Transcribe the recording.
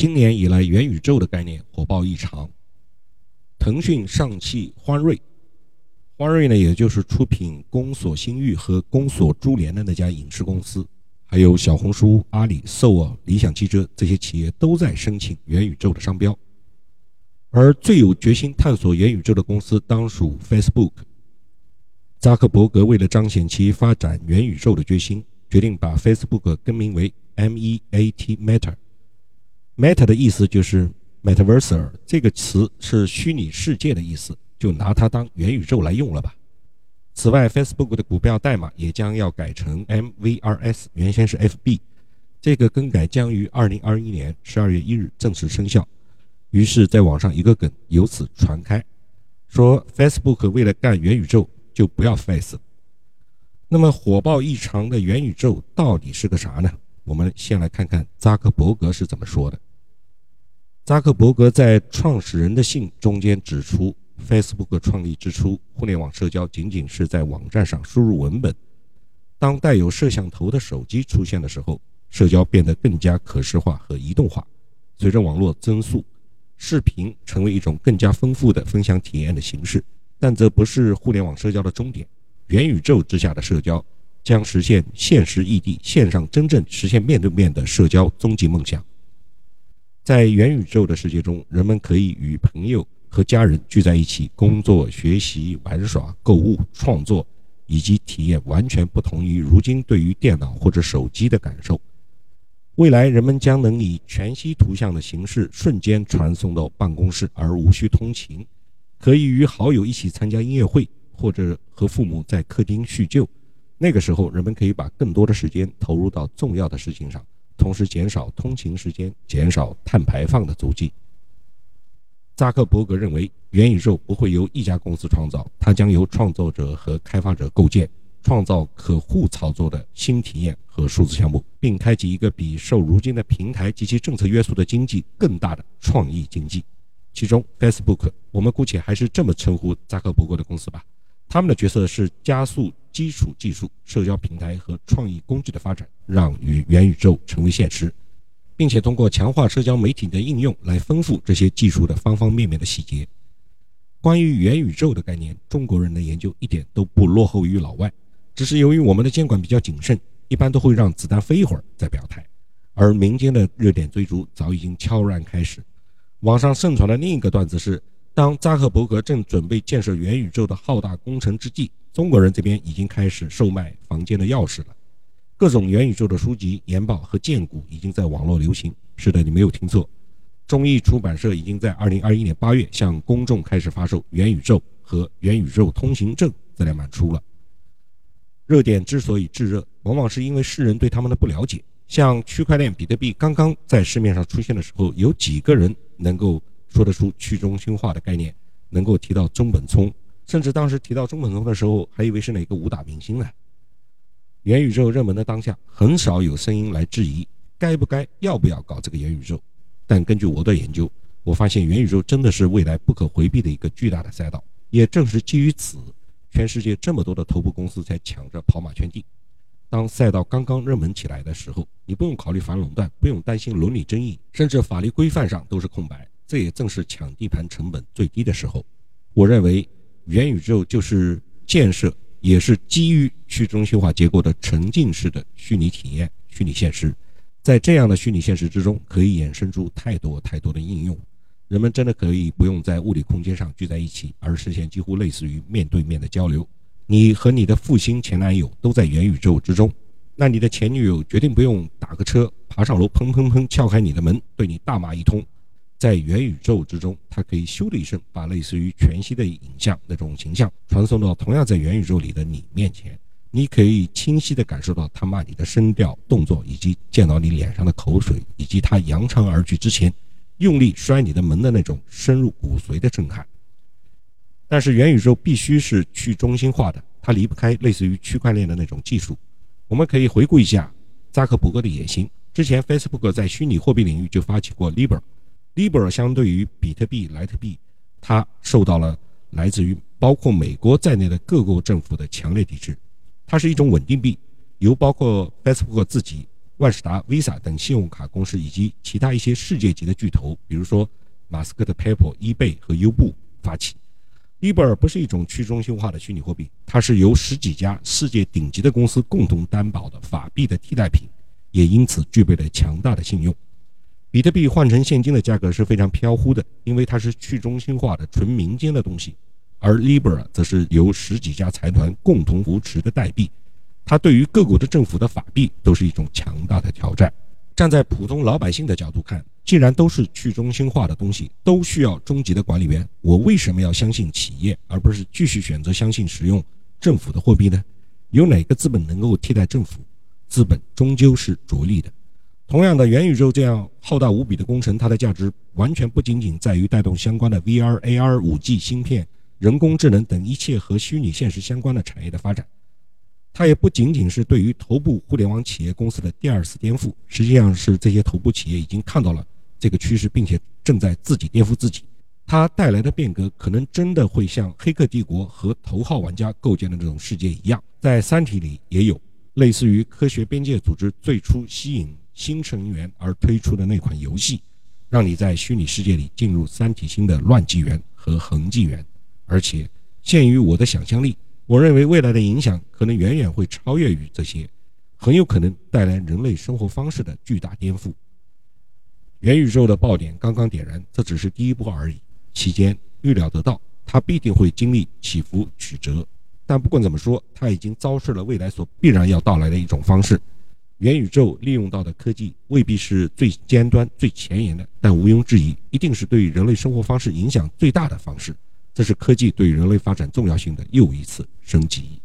今年以来，元宇宙的概念火爆异常。腾讯上汽欢瑞，欢瑞呢，也就是出品《宫锁心玉》和《宫锁珠帘》的那家影视公司，还有小红书、阿里、搜尔、理想汽车这些企业都在申请元宇宙的商标。而最有决心探索元宇宙的公司，当属 Facebook。扎克伯格为了彰显其发展元宇宙的决心，决定把 Facebook 更名为 M-E-A-T Meta。Meta 的意思就是 Metaverse，这个词是虚拟世界的意思，就拿它当元宇宙来用了吧。此外，Facebook 的股票代码也将要改成 MVRS，原先是 FB。这个更改将于2021年12月1日正式生效。于是，在网上一个梗由此传开，说 Facebook 为了干元宇宙就不要 Face。那么火爆异常的元宇宙到底是个啥呢？我们先来看看扎克伯格是怎么说的。扎克伯格在创始人的信中间指出，Facebook 创立之初，互联网社交仅仅是在网站上输入文本。当带有摄像头的手机出现的时候，社交变得更加可视化和移动化。随着网络增速，视频成为一种更加丰富的分享体验的形式，但这不是互联网社交的终点。元宇宙之下的社交将实现现实异地、线上真正实现面对面的社交终极梦想。在元宇宙的世界中，人们可以与朋友和家人聚在一起，工作、学习、玩耍、购物、创作，以及体验完全不同于如今对于电脑或者手机的感受。未来，人们将能以全息图像的形式瞬间传送到办公室，而无需通勤，可以与好友一起参加音乐会，或者和父母在客厅叙旧。那个时候，人们可以把更多的时间投入到重要的事情上。同时减少通勤时间，减少碳排放的足迹。扎克伯格认为，元宇宙不会由一家公司创造，它将由创作者和开发者构建，创造可互操作的新体验和数字项目，并开启一个比受如今的平台及其政策约束的经济更大的创意经济。其中，Facebook，我们姑且还是这么称呼扎克伯格的公司吧。他们的角色是加速基础技术、社交平台和创意工具的发展，让与元宇宙成为现实，并且通过强化社交媒体的应用来丰富这些技术的方方面面的细节。关于元宇宙的概念，中国人的研究一点都不落后于老外，只是由于我们的监管比较谨慎，一般都会让子弹飞一会儿再表态，而民间的热点追逐早已经悄然开始。网上盛传的另一个段子是。当扎克伯格正准备建设元宇宙的浩大工程之际，中国人这边已经开始售卖房间的钥匙了。各种元宇宙的书籍、研报和荐股已经在网络流行。是的，你没有听错，中译出版社已经在2021年8月向公众开始发售《元宇宙》和《元宇宙通行证》这两本书了。热点之所以炙热，往往是因为世人对他们的不了解。像区块链、比特币刚刚在市面上出现的时候，有几个人能够？说得出去中心化的概念，能够提到中本聪，甚至当时提到中本聪的时候，还以为是哪个武打明星呢。元宇宙热门的当下，很少有声音来质疑该不该、要不要搞这个元宇宙。但根据我的研究，我发现元宇宙真的是未来不可回避的一个巨大的赛道。也正是基于此，全世界这么多的头部公司才抢着跑马圈地。当赛道刚刚热门起来的时候，你不用考虑反垄断，不用担心伦理争议，甚至法律规范上都是空白。这也正是抢地盘成本最低的时候。我认为，元宇宙就是建设，也是基于去中心化结构的沉浸式的虚拟体验、虚拟现实。在这样的虚拟现实之中，可以衍生出太多太多的应用。人们真的可以不用在物理空间上聚在一起，而实现几乎类似于面对面的交流。你和你的负心前男友都在元宇宙之中，那你的前女友决定不用打个车爬上楼，砰砰砰撬开你的门，对你大骂一通。在元宇宙之中，它可以咻的一声，把类似于全息的影像那种形象传送到同样在元宇宙里的你面前。你可以清晰地感受到他骂你的声调、动作，以及见到你脸上的口水，以及他扬长而去之前用力摔你的门的那种深入骨髓的震撼。但是元宇宙必须是去中心化的，它离不开类似于区块链的那种技术。我们可以回顾一下扎克伯格的野心。之前，Facebook 在虚拟货币领域就发起过 Libra。Libra 相对于比特币、莱特币，它受到了来自于包括美国在内的各国政府的强烈抵制。它是一种稳定币，由包括 Facebook 自己、万事达、Visa 等信用卡公司以及其他一些世界级的巨头，比如说马斯克的 PayPal、eBay 和优步发起。Libra 不是一种去中心化的虚拟货币，它是由十几家世界顶级的公司共同担保的法币的替代品，也因此具备了强大的信用。比特币换成现金的价格是非常飘忽的，因为它是去中心化的纯民间的东西，而 Libra 则是由十几家财团共同扶持的代币，它对于各国的政府的法币都是一种强大的挑战。站在普通老百姓的角度看，既然都是去中心化的东西，都需要终极的管理员，我为什么要相信企业，而不是继续选择相信使用政府的货币呢？有哪个资本能够替代政府？资本终究是逐利的。同样的，元宇宙这样浩大无比的工程，它的价值完全不仅仅在于带动相关的 VR、AR、5G 芯片、人工智能等一切和虚拟现实相关的产业的发展，它也不仅仅是对于头部互联网企业公司的第二次颠覆，实际上是这些头部企业已经看到了这个趋势，并且正在自己颠覆自己。它带来的变革，可能真的会像《黑客帝国》和《头号玩家》构建的这种世界一样，在《三体》里也有类似于科学边界组织最初吸引。新成员而推出的那款游戏，让你在虚拟世界里进入三体星的乱纪元和恒纪元，而且限于我的想象力，我认为未来的影响可能远远会超越于这些，很有可能带来人类生活方式的巨大颠覆。元宇宙的爆点刚刚点燃，这只是第一波而已，期间预料得到，它必定会经历起伏曲折，但不管怎么说，它已经昭示了未来所必然要到来的一种方式。元宇宙利用到的科技未必是最尖端、最前沿的，但毋庸置疑，一定是对人类生活方式影响最大的方式。这是科技对人类发展重要性的又一次升级。